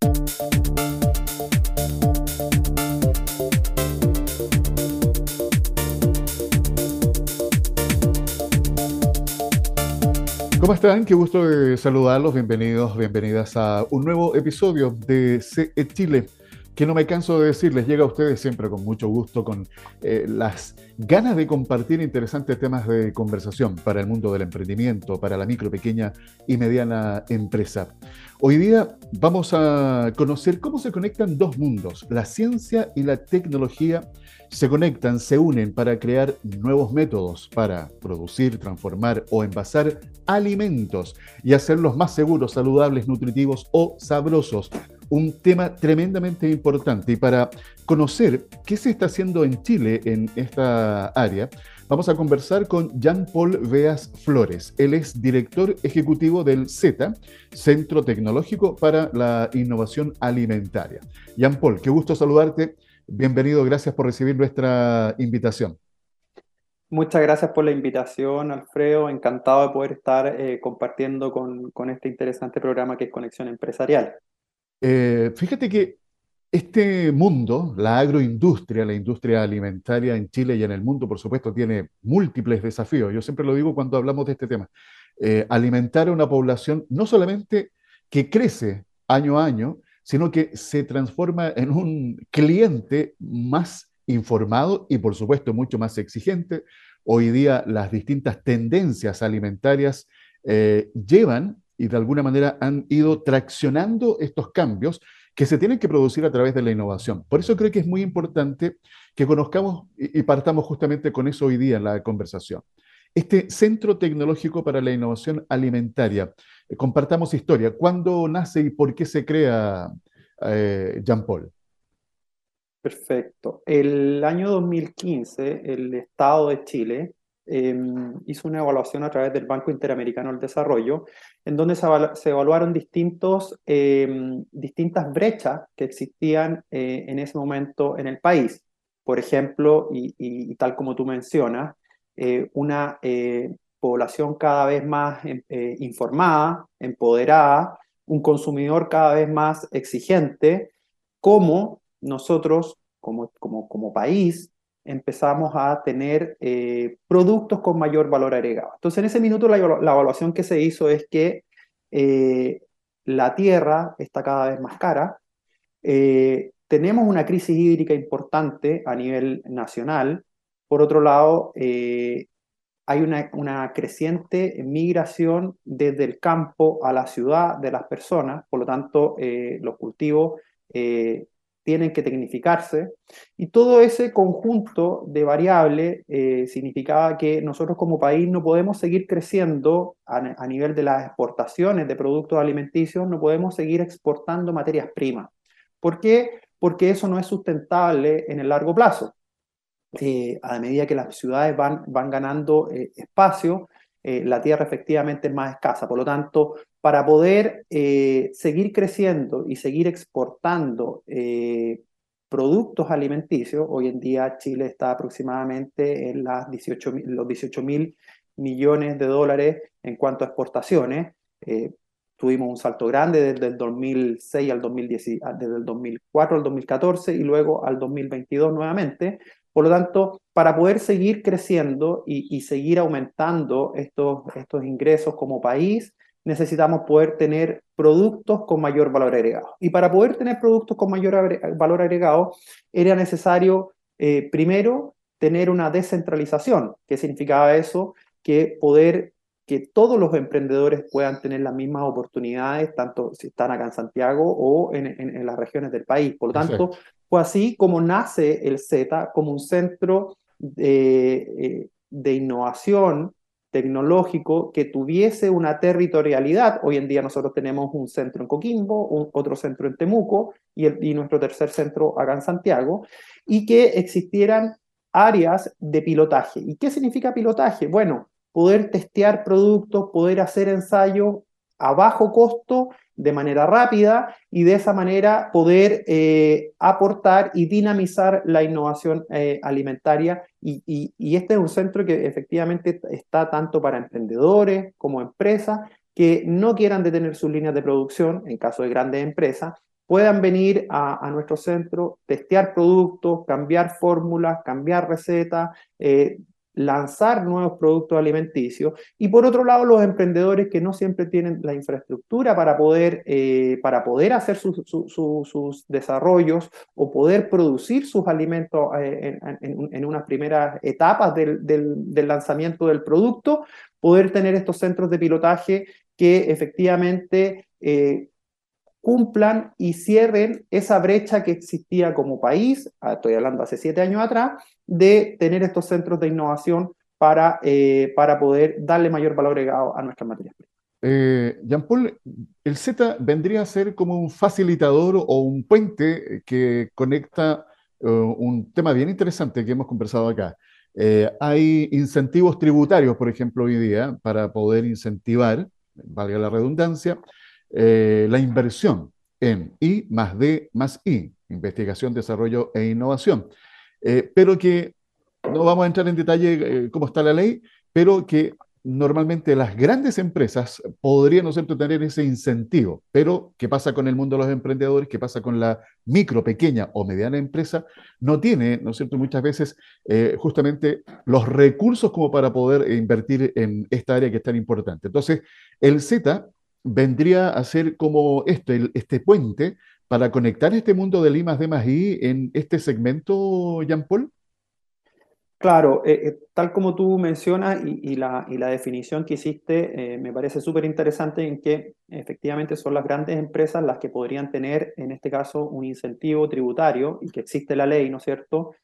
¿Cómo están? Qué gusto de saludarlos. Bienvenidos, bienvenidas a un nuevo episodio de CE Chile, que no me canso de decirles, llega a ustedes siempre con mucho gusto, con eh, las ganas de compartir interesantes temas de conversación para el mundo del emprendimiento, para la micro, pequeña y mediana empresa. Hoy día vamos a conocer cómo se conectan dos mundos, la ciencia y la tecnología se conectan, se unen para crear nuevos métodos para producir, transformar o envasar alimentos y hacerlos más seguros, saludables, nutritivos o sabrosos. Un tema tremendamente importante y para conocer qué se está haciendo en Chile en esta área, vamos a conversar con Jean-Paul Veas Flores. Él es director ejecutivo del CETA, Centro Tecnológico para la Innovación Alimentaria. Jean-Paul, qué gusto saludarte. Bienvenido, gracias por recibir nuestra invitación. Muchas gracias por la invitación, Alfredo. Encantado de poder estar eh, compartiendo con, este interesante programa que es Conexión Empresarial. Eh, fíjate que este mundo, la agroindustria, la industria alimentaria en Chile y en el mundo, por supuesto, tiene múltiples desafíos. Yo siempre lo digo cuando hablamos de este tema. Eh, alimentar a una población no solamente que crece año a año, sino que se transforma en un cliente más informado y por supuesto mucho más exigente. Hoy día las distintas tendencias alimentarias eh, llevan y de alguna manera han ido traccionando estos cambios que se tienen que producir a través de la innovación. Por eso creo que es muy importante que conozcamos y partamos justamente con eso hoy día en la conversación. Este Centro Tecnológico para la Innovación Alimentaria, eh, compartamos historia. ¿Cuándo nace y por qué se crea eh, Jean Paul? Perfecto. El año 2015, el Estado de Chile em, hizo una evaluación a través del Banco Interamericano del Desarrollo, en donde se, evaluaron distintos, em, distintas brechas que existían eh, en ese momento en el país. Por ejemplo, y, tal como tú mencionas, eh, una población cada vez más em, informada, empoderada, un consumidor cada vez más exigente, como nosotros, como, como, como país, empezamos a tener eh, productos con mayor valor agregado. Entonces, en ese minuto la, evaluación que se hizo es que eh, la tierra está cada vez más cara, eh, tenemos una crisis hídrica importante a nivel nacional, por otro lado, hay una, creciente migración desde el campo a la ciudad de las personas, por lo tanto, los cultivos tienen que tecnificarse, y todo ese conjunto de variables eh, significaba que nosotros como país no podemos seguir creciendo a, a nivel de las exportaciones de productos alimenticios, no podemos seguir exportando materias primas. ¿Por qué? Porque eso no es sustentable en el largo plazo. Eh, a medida que las ciudades van, van ganando eh, espacio, eh, la tierra efectivamente es más escasa. Por lo tanto, para poder seguir creciendo y seguir exportando productos alimenticios, hoy en día Chile está aproximadamente en las 18, los 18 mil millones de dólares en cuanto a exportaciones. tuvimos un salto grande desde el 2006 al 2010, desde el 2004 al 2014 y luego al 2022 nuevamente, por lo tanto, para poder seguir creciendo y, seguir aumentando estos, estos ingresos como país, necesitamos poder tener productos con mayor valor agregado. Y para poder tener productos con mayor valor agregado, era necesario, eh, primero, tener una descentralización. ¿Qué significaba eso? Que poder que todos los emprendedores puedan tener las mismas oportunidades, tanto si están acá en Santiago o en, en, las regiones del país. Por lo tanto, fue así como nace el Z como un centro de, eh, de innovación tecnológico que tuviese una territorialidad. Hoy en día nosotros tenemos un centro en Coquimbo, un, otro centro en Temuco y, y nuestro tercer centro acá en Santiago, y que existieran áreas de pilotaje. ¿Y qué significa pilotaje? Bueno, poder testear productos, poder hacer ensayos a bajo costo de manera rápida y de esa manera poder eh, aportar y dinamizar la innovación eh, alimentaria. Y, este es un centro que efectivamente está tanto para emprendedores como empresas que no quieran detener sus líneas de producción, en caso de grandes empresas, puedan venir a, nuestro centro, testear productos, cambiar fórmulas, cambiar recetas, eh, lanzar nuevos productos alimenticios. Y por otro lado, los emprendedores que no siempre tienen la infraestructura para poder, eh, para poder hacer sus desarrollos o poder producir sus alimentos eh, en, unas primeras etapas del, lanzamiento del producto, poder tener estos centros de pilotaje que efectivamente eh, cumplan y cierren esa brecha que existía como país, ah, estoy hablando hace siete años atrás, de tener estos centros de innovación para, eh, para poder darle mayor valor agregado a nuestras materias primas. Eh, Jean-Paul, el Z vendría a ser como un facilitador o un puente que conecta eh, un tema bien interesante que hemos conversado acá. hay incentivos tributarios, por ejemplo, hoy día, para poder incentivar, valga la redundancia, eh, la inversión en I más D más I, investigación, desarrollo e innovación. Eh, pero que no vamos a entrar en detalle eh, cómo está la ley, pero que normalmente las grandes empresas podrían, ¿no cierto?, tener ese incentivo. Pero, ¿qué pasa con el mundo de los emprendedores? ¿Qué pasa con la micro, pequeña o mediana empresa? No tiene, ¿no es cierto?, muchas veces justamente los recursos como para poder invertir en esta área que es tan importante. Entonces, el Z vendría a ser como este, este puente para conectar este mundo de Limas de más en este segmento, Jean-Paul? Claro, eh, eh, tal como tú mencionas y, la, y la, definición que hiciste, eh, me parece súper interesante en que efectivamente son las grandes empresas las que podrían tener, en este caso, un incentivo tributario y que existe la ley, ¿no es cierto?,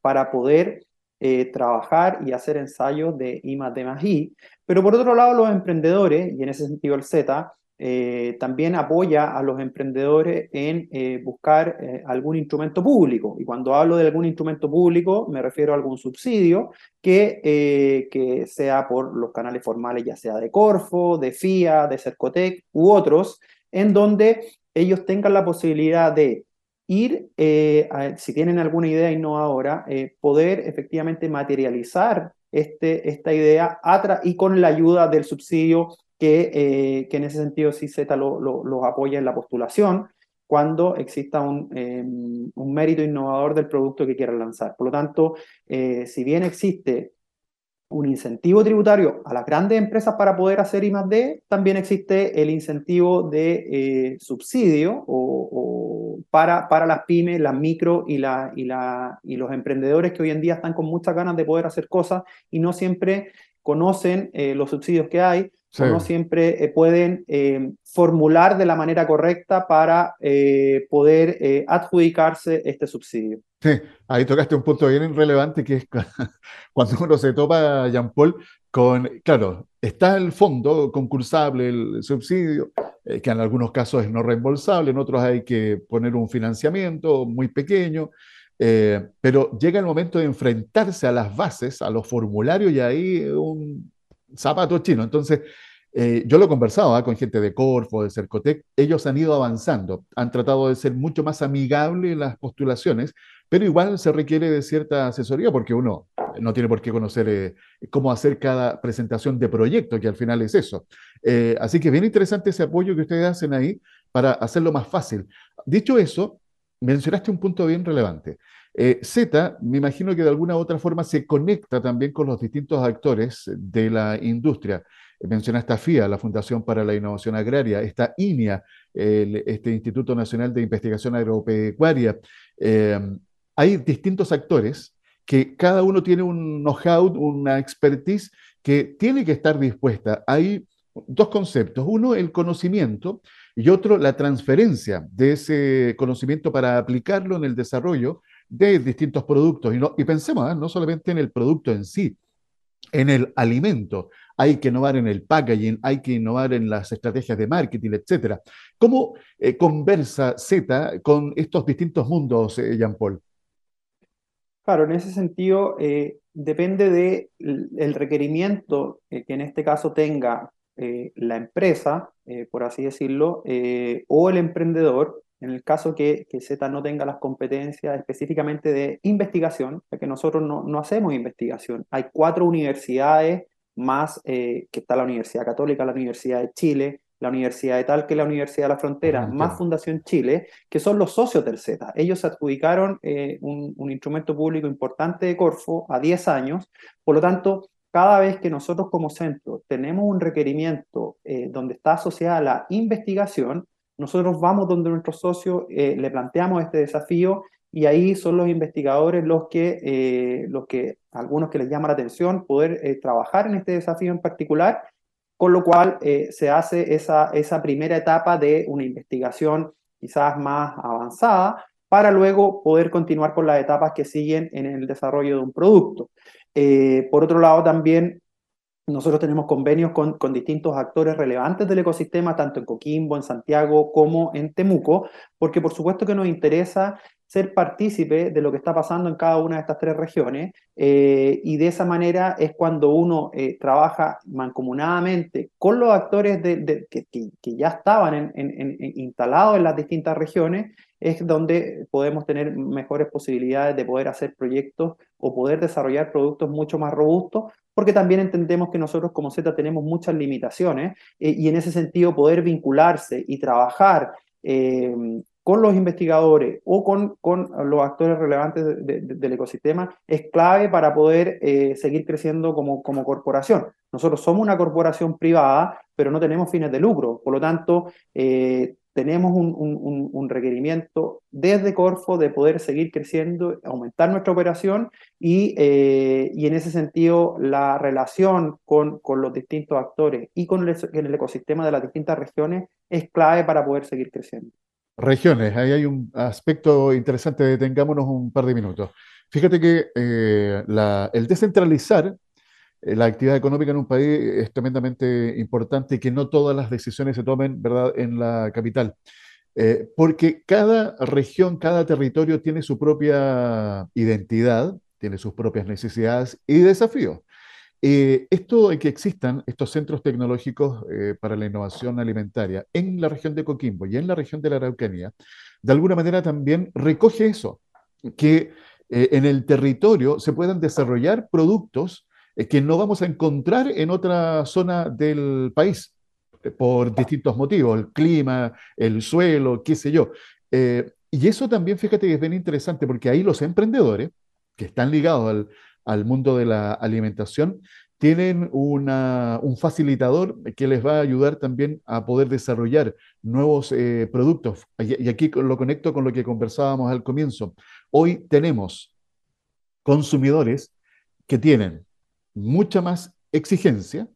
para poder eh, trabajar y hacer ensayos de I más D I. Pero por otro lado, los emprendedores, y en ese sentido el Z, eh, también apoya a los emprendedores en eh, buscar algún instrumento público. Y cuando hablo de algún instrumento público, me refiero a algún subsidio que, que sea por los canales formales, ya sea de Corfo, de FIA, de Cercotec u otros, en donde ellos tengan la posibilidad de ir, eh, si tienen alguna idea innovadora, eh, poder efectivamente materializar este, esta idea y con la ayuda del subsidio que, eh, que en ese sentido CIZ los lo, apoya en la postulación cuando exista un, em, un, mérito innovador del producto que quieran lanzar. Por lo tanto, si bien existe un incentivo tributario a las grandes empresas para poder hacer I D, también existe el incentivo de subsidio o para, para las pymes, las micro y, la, y, la, y los emprendedores que hoy en día están con muchas ganas de poder hacer cosas y no siempre conocen eh, los subsidios que hay, o no siempre eh, pueden eh, formular de la manera correcta para poder adjudicarse este subsidio. Sí, ahí tocaste un punto bien relevante que es cuando uno se topa, Jean Paul, con, claro, está el fondo concursable, el subsidio, eh, que en algunos casos es no reembolsable, en otros hay que poner un financiamiento muy pequeño, eh, pero llega el momento de enfrentarse a las bases, a los formularios y ahí un zapato chino. Entonces, eh, yo lo he conversado ¿ah? con gente de Corfo, de Cercotec, ellos han ido avanzando, han tratado de ser mucho más amigables las postulaciones, pero igual se requiere de cierta asesoría porque uno no tiene por qué conocer eh, cómo hacer cada presentación de proyecto, que al final es eso. Eh, así que bien interesante ese apoyo que ustedes hacen ahí para hacerlo más fácil. Dicho eso, mencionaste un punto bien relevante. Eh, Z, me imagino que de alguna u otra forma se conecta también con los distintos actores de la industria. Mencionaste a FIA, la Fundación para la Innovación Agraria, está INIA, este Instituto Nacional de Investigación Agropecuaria. hay distintos actores que cada uno tiene un know-how, una expertise que tiene que estar dispuesta. Hay dos conceptos. Uno, el conocimiento y otro, la transferencia de ese conocimiento para aplicarlo en el desarrollo de distintos productos. Y, no, y pensemos, ¿eh? no solamente en el producto en sí, en el alimento. Hay que innovar en el packaging, hay que innovar en las estrategias de marketing, etc. ¿Cómo eh, conversa Z con estos distintos mundos, eh, Jean Paul? Claro, en ese sentido, depende del requerimiento que en este caso tenga la empresa, por así decirlo, o el emprendedor, en el caso que, que, Z no tenga las competencias específicamente de investigación, ya que nosotros no, no hacemos investigación. Hay cuatro universidades más, que está la Universidad Católica, la Universidad de Chile, la Universidad de Tal, que la Universidad de la Frontera, más Fundación Chile, que son los socios del Z. Ellos adjudicaron eh, un, un, instrumento público importante de Corfo a 10 años, por lo tanto, cada vez que nosotros como centro tenemos un requerimiento eh, donde está asociada la investigación, nosotros vamos donde nuestro socio, eh, le planteamos este desafío y ahí son los investigadores los que, los que algunos que les llama la atención, poder trabajar en este desafío en particular con lo cual eh, se hace esa, esa primera etapa de una investigación quizás más avanzada para luego poder continuar con las etapas que siguen en el desarrollo de un producto. Eh, por otro lado, también nosotros tenemos convenios con, con, distintos actores relevantes del ecosistema, tanto en Coquimbo, en Santiago, como en Temuco, porque por supuesto que nos interesa ser partícipe de lo que está pasando en cada una de estas tres regiones eh, y de esa manera es cuando uno eh, trabaja mancomunadamente con los actores que, que, ya estaban instalados en las distintas regiones, es donde podemos tener mejores posibilidades de poder hacer proyectos o poder desarrollar productos mucho más robustos, porque también entendemos que nosotros como Z tenemos muchas limitaciones eh, y en ese sentido poder vincularse y trabajar con los investigadores o con, con los actores relevantes del ecosistema es clave para poder eh, seguir creciendo como, como corporación. Nosotros somos una corporación privada, pero no tenemos fines de lucro. Por lo tanto, eh, tenemos un, un, requerimiento desde Corfo de poder seguir creciendo, aumentar nuestra operación y, eh, y en ese sentido la relación con, con, los distintos actores y con el, ecosistema de las distintas regiones es clave para poder seguir creciendo. Regiones, ahí hay un aspecto interesante, detengámonos un par de minutos. Fíjate que eh, el descentralizar la actividad económica en un país es tremendamente importante y que no todas las decisiones se tomen ¿verdad? en la capital. Eh, porque cada región, cada territorio tiene su propia identidad, tiene sus propias necesidades y desafíos. Eh, esto de que existan estos centros tecnológicos eh, para la innovación alimentaria en la región de Coquimbo y en la región de la Araucanía, de alguna manera también recoge eso, que eh, en el territorio se puedan desarrollar productos que no vamos a encontrar en otra zona del país por distintos motivos, el clima, el suelo, qué sé yo. y eso también, fíjate que es bien interesante porque ahí los emprendedores que están ligados al, al mundo de la alimentación, tienen un facilitador que les va a ayudar también a poder desarrollar nuevos eh, productos. Y, aquí lo conecto con lo que conversábamos al comienzo. Hoy tenemos consumidores que tienen mucha más exigencia,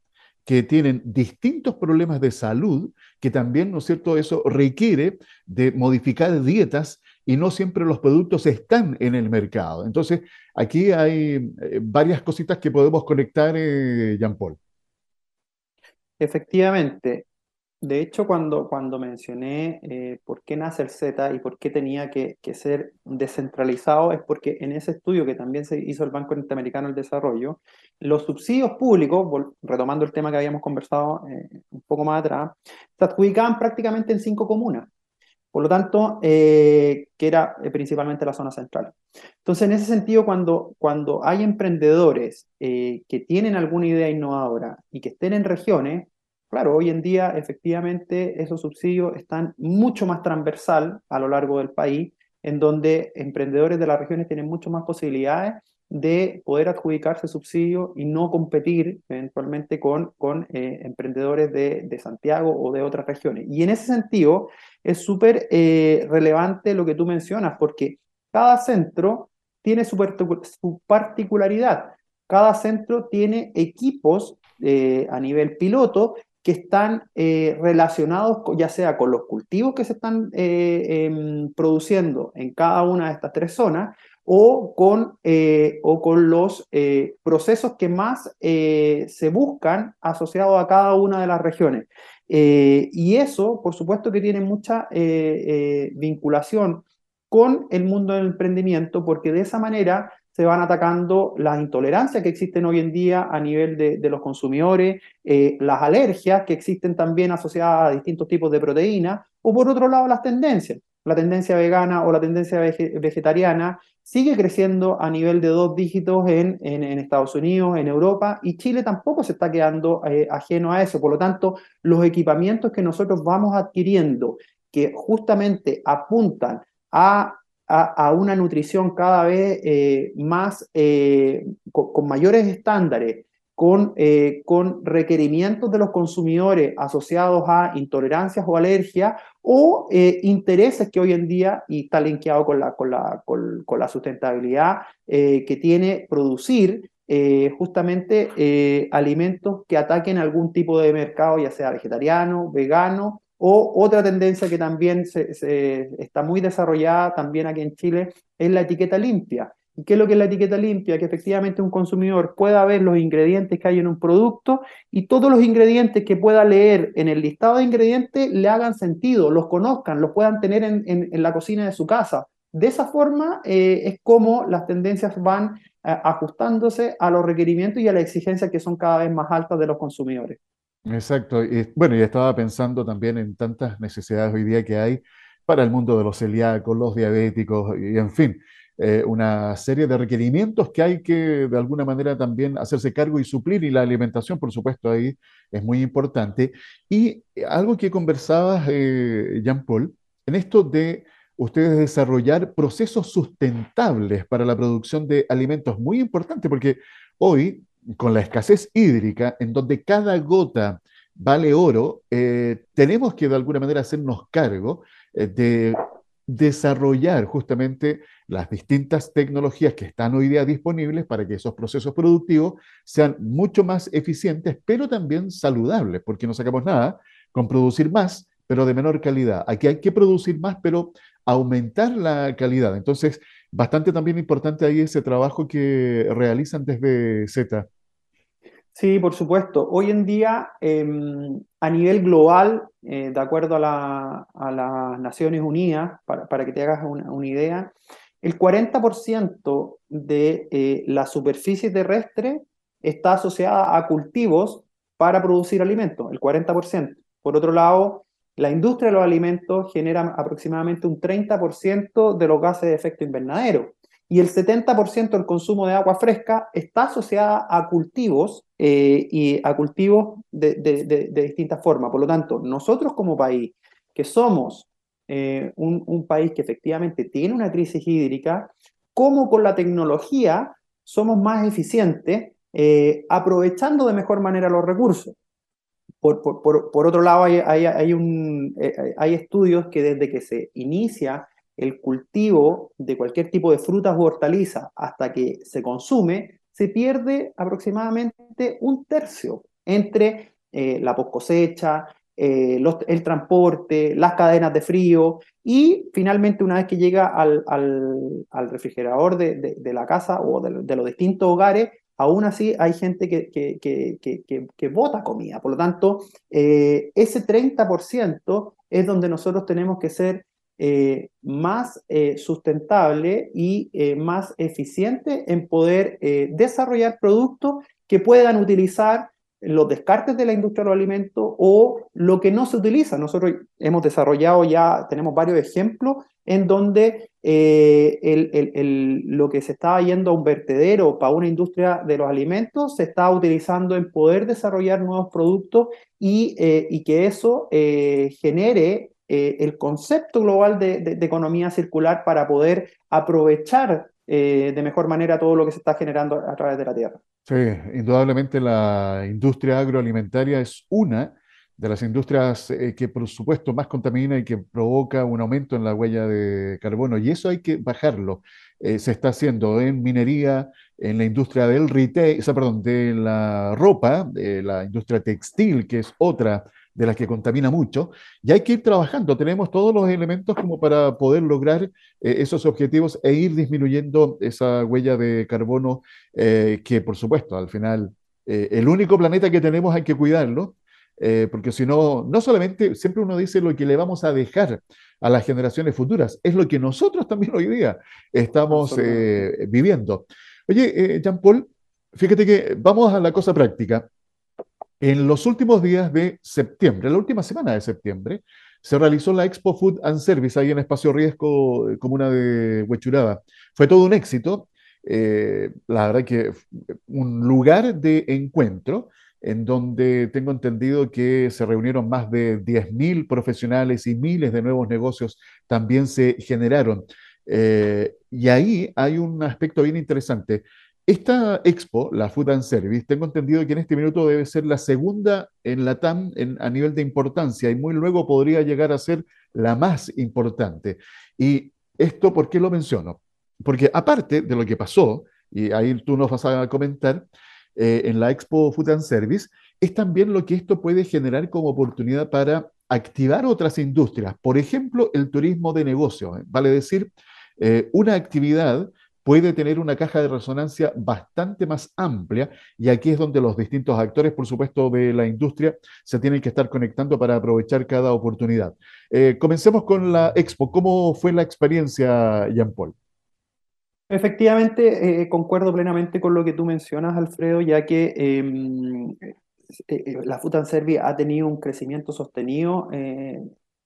que tienen distintos problemas de salud, que también, ¿no es cierto?, eso requiere de modificar dietas y no siempre los productos están en el mercado. Entonces, aquí hay eh, varias cositas que podemos conectar, eh, Jean Paul. Efectivamente. De hecho, cuando, cuando mencioné eh, por qué nace el Z y por qué tenía que, ser descentralizado, es porque en ese estudio que también se hizo el Banco Interamericano del Desarrollo, los subsidios públicos, retomando el tema que habíamos conversado un poco más atrás, se adjudicaban prácticamente en cinco comunas. Por lo tanto, eh, que era eh, principalmente la zona central. Entonces, en ese sentido, cuando, cuando hay emprendedores eh, que tienen alguna idea innovadora y que estén en regiones, claro, hoy en día efectivamente esos subsidios están mucho más transversal a lo largo del país, en donde emprendedores de las regiones tienen mucho más posibilidades de poder adjudicarse subsidios y no competir eventualmente con, con emprendedores de, de, Santiago o de otras regiones. Y en ese sentido, es súper eh, relevante lo que tú mencionas, porque cada centro tiene su, particularidad. Cada centro tiene equipos eh, a nivel piloto que están eh, relacionados ya sea con los cultivos que se están em, produciendo en cada una de estas tres zonas o con, o con los procesos que más se buscan asociados a cada una de las regiones. Eh, y eso, por supuesto, que tiene mucha eh, eh, vinculación con el mundo del emprendimiento, porque de esa manera se van atacando las intolerancias que existen hoy en día a nivel de, los consumidores, las alergias que existen también asociadas a distintos tipos de proteínas, o por otro lado las tendencias. la tendencia vegana o la tendencia vegetariana sigue creciendo a nivel de dos dígitos en, en, Estados Unidos, en Europa, y Chile tampoco se está quedando eh, ajeno a eso. Por lo tanto, los equipamientos que nosotros vamos adquiriendo, que justamente apuntan a, a, una nutrición cada vez eh, más, eh, con mayores estándares, con, eh, con requerimientos de los consumidores asociados a intolerancias o alergias o intereses que hoy en día, y está linkeado con la, con la, con, la sustentabilidad que tiene producir justamente alimentos que ataquen algún tipo de mercado, ya sea vegetariano, vegano o otra tendencia que también se, está muy desarrollada también aquí en Chile es la etiqueta limpia. ¿Qué es lo que es la etiqueta limpia? Que efectivamente un consumidor pueda ver los ingredientes que hay en un producto y todos los ingredientes que pueda leer en el listado de ingredientes le hagan sentido, los conozcan, los puedan tener en, en, la cocina de su casa. De esa forma eh, es como las tendencias van eh, ajustándose a los requerimientos y a las exigencias que son cada vez más altas de los consumidores. Exacto. Y, bueno, y estaba pensando también en tantas necesidades hoy día que hay para el mundo de los celíacos, los diabéticos y en fin. Eh, una serie de requerimientos que hay que de alguna manera también hacerse cargo y suplir, y la alimentación, por supuesto, ahí es muy importante. Y algo que conversabas, eh, Jean-Paul, en esto de ustedes desarrollar procesos sustentables para la producción de alimentos, muy importante, porque hoy, con la escasez hídrica, en donde cada gota vale oro, eh, tenemos que de alguna manera hacernos cargo de desarrollar justamente las distintas tecnologías que están hoy día disponibles para que esos procesos productivos sean mucho más eficientes, pero también saludables, porque no sacamos nada con producir más, pero de menor calidad. Aquí hay que producir más, pero aumentar la calidad. Entonces, bastante también importante ahí ese trabajo que realizan desde Z. Sí, por supuesto. Hoy en día, em, a nivel global, eh, de acuerdo a, las Naciones Unidas, para, que te hagas una, idea, el 40% de eh, la superficie terrestre está asociada a cultivos para producir alimentos, el 40%. Por otro lado, la industria de los alimentos genera aproximadamente un 30% de los gases de efecto invernadero y el 70% del consumo de agua fresca está asociada a cultivos eh, y a cultivos de, distintas formas. Por lo tanto, nosotros como país, que somos eh, un, país que efectivamente tiene una crisis hídrica, como con la tecnología somos más eficientes eh, aprovechando de mejor manera los recursos. Por, otro lado, hay, hay estudios que desde que se inicia el cultivo de cualquier tipo de frutas u hortalizas hasta que se consume, se pierde aproximadamente un tercio entre eh, la post cosecha, eh, el transporte, las cadenas de frío y finalmente una vez que llega al, refrigerador de, la casa o de, los distintos hogares, aún así hay gente que, que, que, bota comida. Por lo tanto, eh, ese 30% es donde nosotros tenemos que ser eh, más eh, sustentable y eh, más eficiente en poder desarrollar productos que puedan utilizar los descartes de la industria de los alimentos o lo que no se utiliza. Nosotros hemos desarrollado ya, tenemos varios ejemplos en donde lo que se estaba yendo a un vertedero para una industria de los alimentos se está utilizando en poder desarrollar nuevos productos y, y que eso genere eh, el concepto global de, economía circular para poder aprovechar eh, de mejor manera todo lo que se está generando a través de la tierra. Sí, indudablemente la industria agroalimentaria es una de las industrias eh, que por supuesto más contamina y que provoca un aumento en la huella de carbono y eso hay que bajarlo. se está haciendo en minería, en la industria del retail, o sea, perdón, de la ropa, de la industria textil, que es otra de las que contamina mucho, y hay que ir trabajando. Tenemos todos los elementos como para poder lograr eh, esos objetivos e ir disminuyendo esa huella de carbono eh, que, por supuesto, al final, eh, el único planeta que tenemos hay que cuidarlo, porque si no, no solamente, siempre uno dice lo que le vamos a dejar a las generaciones futuras, es lo que nosotros también hoy día estamos viviendo. Oye, Jean-Paul, fíjate que vamos a la cosa práctica. En los últimos días de septiembre, la última semana de septiembre, se realizó la Expo Food and Service ahí en Espacio Riesgo, comuna de Huechuraba. Fue todo un éxito. la verdad que un lugar de encuentro en donde tengo entendido que se reunieron más de 10.000 profesionales y miles de nuevos negocios también se generaron. Eh, y ahí hay un aspecto bien interesante. Esta expo, la Food and Service, tengo entendido que en este minuto debe ser la segunda en la TAM a nivel de importancia y muy luego podría llegar a ser la más importante. ¿Y esto por qué lo menciono? Porque aparte de lo que pasó, y ahí tú nos vas a comentar, eh, en la Expo Food and Service, es también lo que esto puede generar como oportunidad para activar otras industrias. Por ejemplo, el turismo de negocio. ¿eh? Vale decir, eh, una actividad puede tener una caja de resonancia bastante más amplia y aquí es donde los distintos actores, por supuesto, de la industria se tienen que estar conectando para aprovechar cada oportunidad. comencemos con la expo. ¿Cómo fue la experiencia, Jean Paul? Efectivamente, eh, concuerdo plenamente con lo que tú mencionas, Alfredo, ya que em, eh, eh, la Food and Service ha tenido un crecimiento sostenido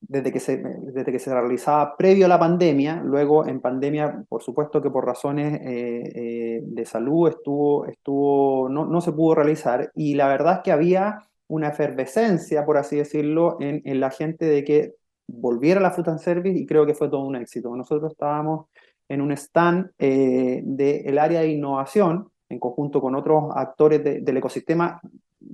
desde, que se, desde que se realizaba previo a la pandemia. Luego, en pandemia, por supuesto que por razones de salud estuvo, estuvo, no, no, se pudo realizar. Y la verdad es que había una efervescencia, por así decirlo, en, en la gente de que volviera la Food Service y creo que fue todo un éxito. Nosotros estábamos en un stand eh, del área de innovación, en conjunto con otros actores del ecosistema,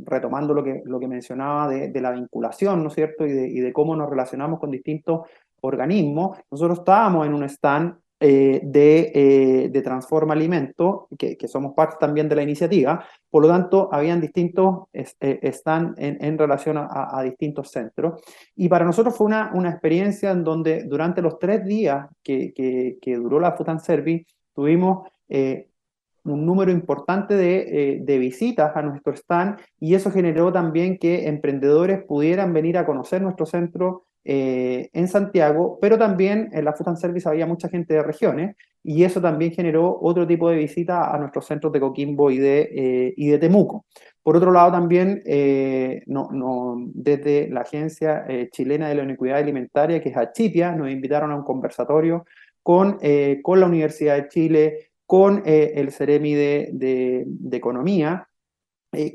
retomando lo que, lo que mencionaba de, la vinculación, ¿no es cierto? Y de, y de, cómo nos relacionamos con distintos organismos. Nosotros estábamos en un stand eh, de, eh, de, Transforma Alimento, que, que, somos parte también de la iniciativa. Por lo tanto, habían distintos, eh, están en, en relación a, distintos centros. Y para nosotros fue una, una experiencia en donde durante los tres días que, que, duró la and Service, tuvimos un número importante de, de, visitas a nuestro stand y eso generó también que emprendedores pudieran venir a conocer nuestro centro, eh, en Santiago, pero también en la Food and Service había mucha gente de regiones y eso también generó otro tipo de visita a nuestros centros de Coquimbo y de, eh, y de Temuco. Por otro lado, también eh, no, no, desde la Agencia Chilena de la Iniquidad Alimentaria, que es Achipia, nos invitaron a un conversatorio con, con la Universidad de Chile, con el Ceremi de, Economía,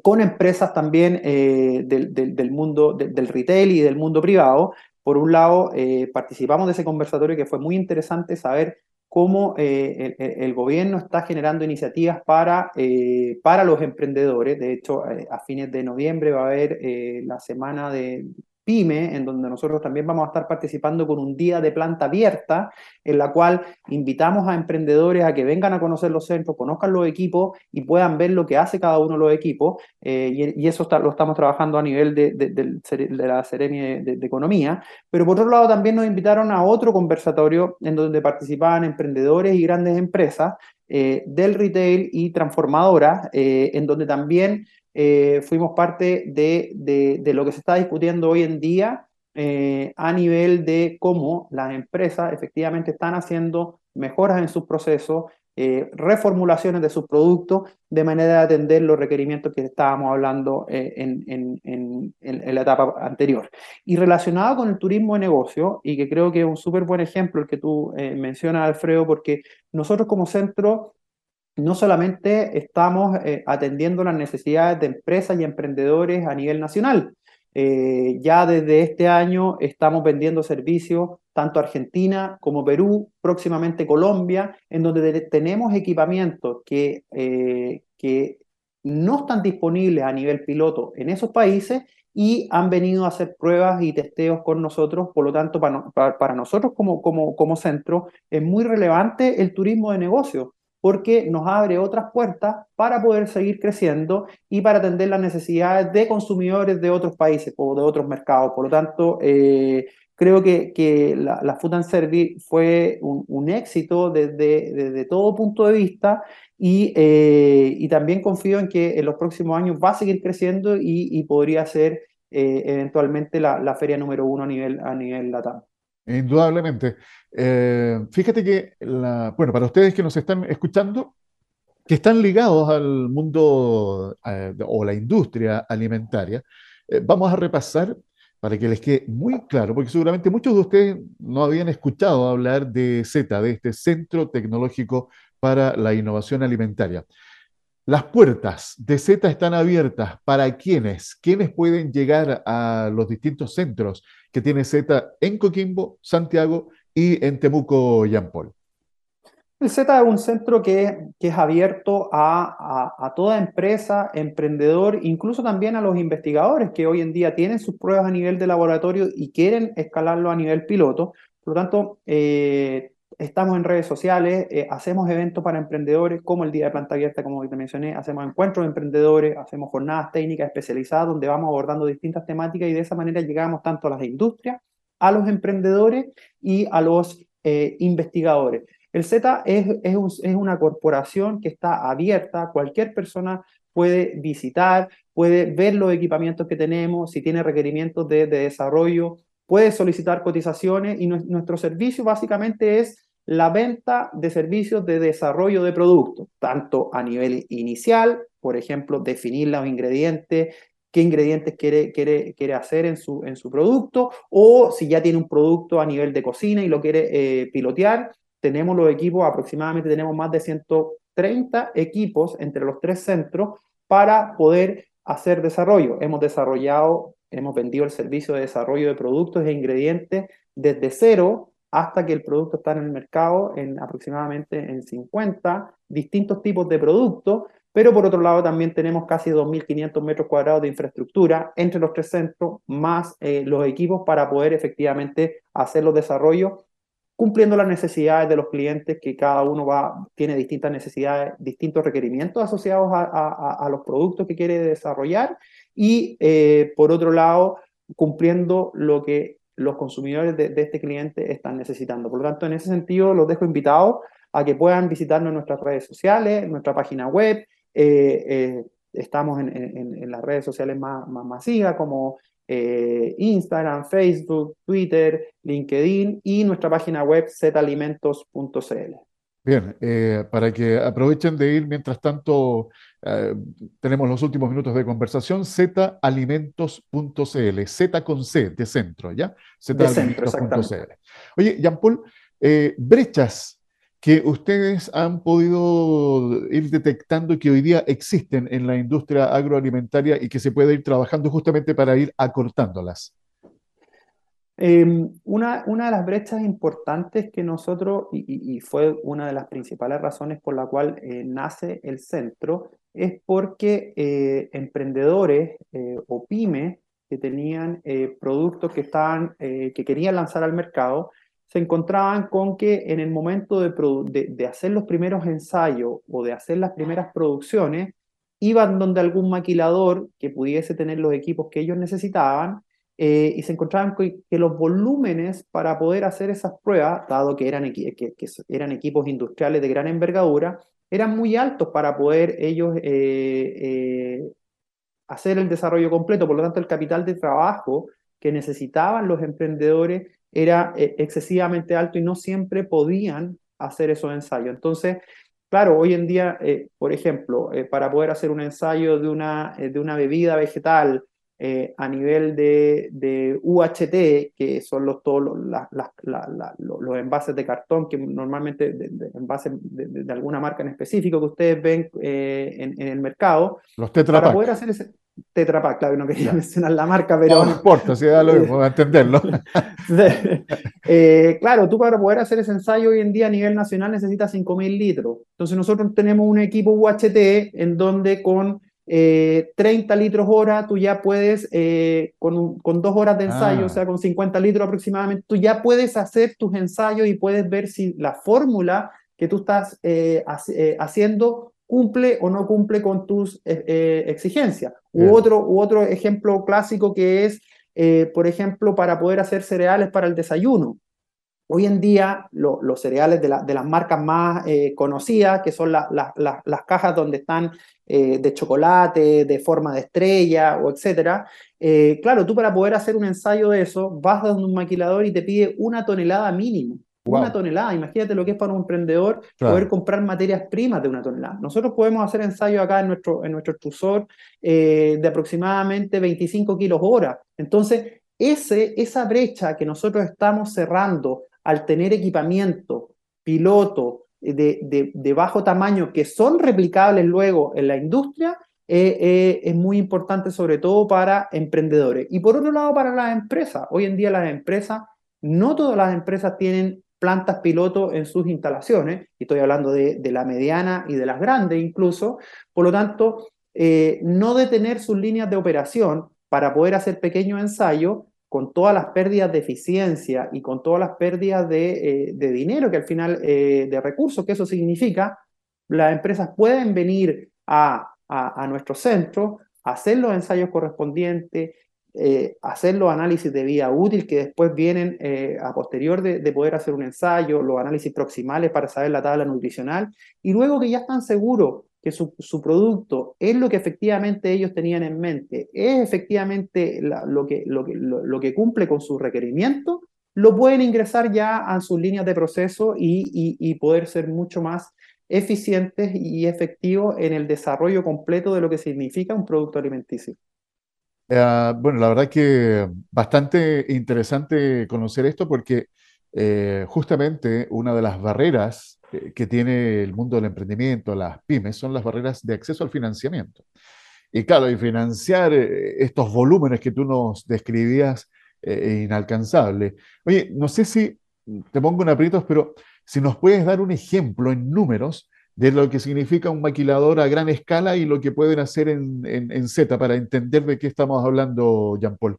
con empresas también del, del, mundo del retail y del mundo privado, por un lado, eh, participamos de ese conversatorio que fue muy interesante saber cómo eh, el, gobierno está generando iniciativas para, eh, para los emprendedores. De hecho, a fines de noviembre va a haber la semana de PYME, en donde nosotros también vamos a estar participando con un día de planta abierta, en la cual invitamos a emprendedores a que vengan a conocer los centros, conozcan los equipos y puedan ver lo que hace cada uno de los equipos. Eh, y, eso lo estamos trabajando a nivel de, la Serenia de, Economía. Pero por otro lado, también nos invitaron a otro conversatorio en donde participaban emprendedores y grandes empresas eh, del retail y transformadoras, eh, en donde también eh, fuimos parte de, de, lo que se está discutiendo hoy en día eh, a nivel de cómo las empresas efectivamente están haciendo mejoras en sus procesos, eh, reformulaciones de sus productos, de manera de atender los requerimientos que estábamos hablando en, en, en, en, la etapa anterior. Y relacionado con el turismo de negocio, y que creo que es un súper buen ejemplo el que tú mencionas, Alfredo, porque nosotros como centro no solamente estamos eh, atendiendo las necesidades de empresas y emprendedores a nivel nacional, eh, ya desde este año estamos vendiendo servicios tanto a Argentina como Perú, próximamente Colombia, en donde tenemos equipamientos que, eh, que no están disponibles a nivel piloto en esos países y han venido a hacer pruebas y testeos con nosotros. Por lo tanto, para, para, nosotros como, como, como centro es muy relevante el turismo de negocios porque nos abre otras puertas para poder seguir creciendo y para atender las necesidades de consumidores de otros países o de otros mercados. Por lo tanto, eh, creo que, la, la, Food and Service fue un, éxito desde, todo punto de vista y, eh, y, también confío en que en los próximos años va a seguir creciendo y, podría ser eh, eventualmente la, la, feria número uno a nivel, a nivel LATAM. Indudablemente. Eh, fíjate que, bueno, para ustedes que nos están escuchando, que están ligados al mundo eh, o la industria alimentaria, eh, vamos a repasar para que les quede muy claro, porque seguramente muchos de ustedes no habían escuchado hablar de Z, de este Centro Tecnológico para la Innovación Alimentaria. Las puertas de Z están abiertas para quienes, quienes pueden llegar a los distintos centros que tiene Z en Coquimbo, Santiago y en Temuco, Paul. El Z es un centro que, es abierto a, a, toda empresa, emprendedor, incluso también a los investigadores que hoy en día tienen sus pruebas a nivel de laboratorio y quieren escalarlo a nivel piloto. Por lo tanto, eh, estamos en redes sociales, eh, hacemos eventos para emprendedores, como el Día de Planta Abierta, como te mencioné, hacemos encuentros de emprendedores, hacemos jornadas técnicas especializadas donde vamos abordando distintas temáticas y de esa manera llegamos tanto a las industrias, a los emprendedores y a los eh, investigadores. El Z es, es, una corporación que está abierta, cualquier persona puede visitar, puede ver los equipamientos que tenemos, si tiene requerimientos de, desarrollo, puede solicitar cotizaciones y nuestro servicio básicamente es la venta de servicios de desarrollo de productos, tanto a nivel inicial, por ejemplo, definir los ingredientes, qué ingredientes quiere, quiere, quiere hacer en su, en su producto, o si ya tiene un producto a nivel de cocina y lo quiere eh, pilotear, tenemos los equipos, aproximadamente tenemos más de 130 equipos entre los tres centros para poder hacer desarrollo. Hemos desarrollado, hemos vendido el servicio de desarrollo de productos e ingredientes desde cero hasta que el producto está en el mercado en aproximadamente en 50 distintos tipos de productos, pero por otro lado también tenemos casi 2.500 metros cuadrados de infraestructura entre los tres centros, más eh, los equipos para poder efectivamente hacer los desarrollos cumpliendo las necesidades de los clientes, que cada uno va, tiene distintas necesidades, distintos requerimientos asociados a, los productos que quiere desarrollar y, eh, por otro lado, cumpliendo lo que los consumidores de, este cliente están necesitando. Por lo tanto, en ese sentido, los dejo invitados a que puedan visitarnos en nuestras redes sociales, nuestra página web. Eh, eh, estamos en, las redes sociales más, más masivas como eh, Instagram, Facebook, Twitter, LinkedIn y nuestra página web zalimentos.cl. Bien, eh, para que aprovechen de ir, mientras tanto, eh, tenemos los últimos minutos de conversación, zalimentos.cl, Z con C, de centro, ¿ya? zalimentos.cl. Oye, Jean-Paul, brechas que ustedes han podido ir detectando que hoy día existen en la industria agroalimentaria y que se puede ir trabajando justamente para ir acortándolas? Em, una, una, de las brechas importantes que nosotros, y, fue una de las principales razones por la cual eh, nace el centro, es porque eh, emprendedores eh, o pymes que tenían productos que, estaban, que querían lanzar al mercado, se encontraban con que en el momento de, hacer los primeros ensayos o de hacer las primeras producciones, iban donde algún maquilador que pudiese tener los equipos que ellos necesitaban eh, y se encontraban que, que, los volúmenes para poder hacer esas pruebas, dado que eran, que, eran equipos industriales de gran envergadura, eran muy altos para poder ellos eh, eh, hacer el desarrollo completo. Por lo tanto, el capital de trabajo que necesitaban los emprendedores era excesivamente alto y no siempre podían hacer esos ensayos. Entonces, claro, hoy en día, por ejemplo, para poder hacer un ensayo de una, de una bebida vegetal a nivel de, de, UHT, que son los, todos los, los, envases de cartón, que normalmente de, envases de, alguna marca en específico que ustedes ven en, en, el mercado, los Tetra para poder hacer ese, Tetra Pak, claro, no quería mencionar la marca, pero... No, importa, si da lo mismo, entenderlo. Eh, claro, tú para poder hacer ese ensayo hoy en día a nivel nacional necesitas 5.000 litros. Entonces nosotros tenemos un equipo UHT en donde con 30 eh, litros hora tú ya puedes, eh, con, con, dos horas de ensayo, ah. o sea, con 50 litros aproximadamente, tú ya puedes hacer tus ensayos y puedes ver si la fórmula que tú estás haciendo cumple o no cumple con tus eh, eh, exigencias. U otro, u otro ejemplo clásico que es, eh, por ejemplo, para poder hacer cereales para el desayuno. Hoy en día los cereales de, de, las marcas más conocidas, que son las cajas donde están de chocolate, de forma de estrella o etcétera, claro, tú para poder hacer un ensayo de eso, vas a un maquilador y te pide una tonelada mínimo. Una tonelada, imagínate lo que es para un emprendedor poder comprar materias primas de una tonelada. Nosotros podemos hacer ensayos acá en nuestro, en nuestro extrusor eh, de aproximadamente 25 kilos hora. Entonces, ese, esa brecha que nosotros estamos cerrando al tener equipamiento, piloto de, de, bajo tamaño que son replicables luego en la industria, eh, eh, es muy importante sobre todo para emprendedores. Y por otro lado, para las empresas. Hoy en día las empresas, no todas las empresas tienen plantas piloto en sus instalaciones, y estoy hablando de, de la mediana y de las grandes incluso, por lo tanto, eh, no detener sus líneas de operación para poder hacer pequeños ensayos con todas las pérdidas de eficiencia y con todas las pérdidas de, de dinero que al final, de recursos que eso significa, las empresas pueden venir a a, nuestro centro, hacer los ensayos correspondientes, eh, hacer los análisis de vía útil que después vienen eh, a posterior de, poder hacer un ensayo, los análisis proximales para saber la tabla nutricional, y luego que ya están seguros que su, producto es lo que efectivamente ellos tenían en mente, es efectivamente lo, que, lo, que, lo, que cumple con sus requerimientos, lo pueden ingresar ya a sus líneas de proceso y, y poder ser mucho más eficientes y efectivos en el desarrollo completo de lo que significa un producto alimenticio. Eh, bueno, la verdad que bastante interesante conocer esto porque eh, justamente una de las barreras que tiene el mundo del emprendimiento, las pymes, son las barreras de acceso al financiamiento. Y claro, y financiar estos volúmenes que tú nos describías es inalcanzable. Oye, no sé si te pongo en aprietos, pero si nos puedes dar un ejemplo en números de lo que significa un maquilador a gran escala y lo que pueden hacer en, en, Z para entender de qué estamos hablando, Jean Paul.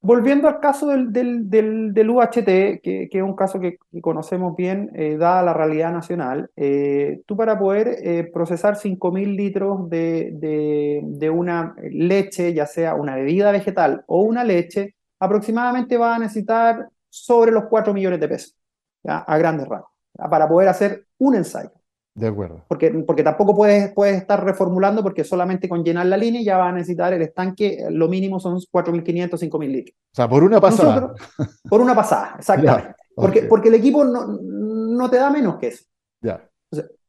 Volviendo al caso del, del, del, UHT, que, que, es un caso que, conocemos bien, eh, dada la realidad nacional, eh, tú para poder eh, procesar 5.000 litros de, de, de, una leche, ya sea una bebida vegetal o una leche, aproximadamente va a necesitar sobre los 4 millones de pesos a grandes rasgos, para poder hacer un ensayo. De acuerdo. Porque, porque tampoco puedes, puedes estar reformulando porque solamente con llenar la línea ya va a necesitar el estanque, lo mínimo son 4.500, 5.000 litros. O sea, por una pasada. por una pasada, exactamente. porque, porque el equipo no, no te da menos que eso. Ya.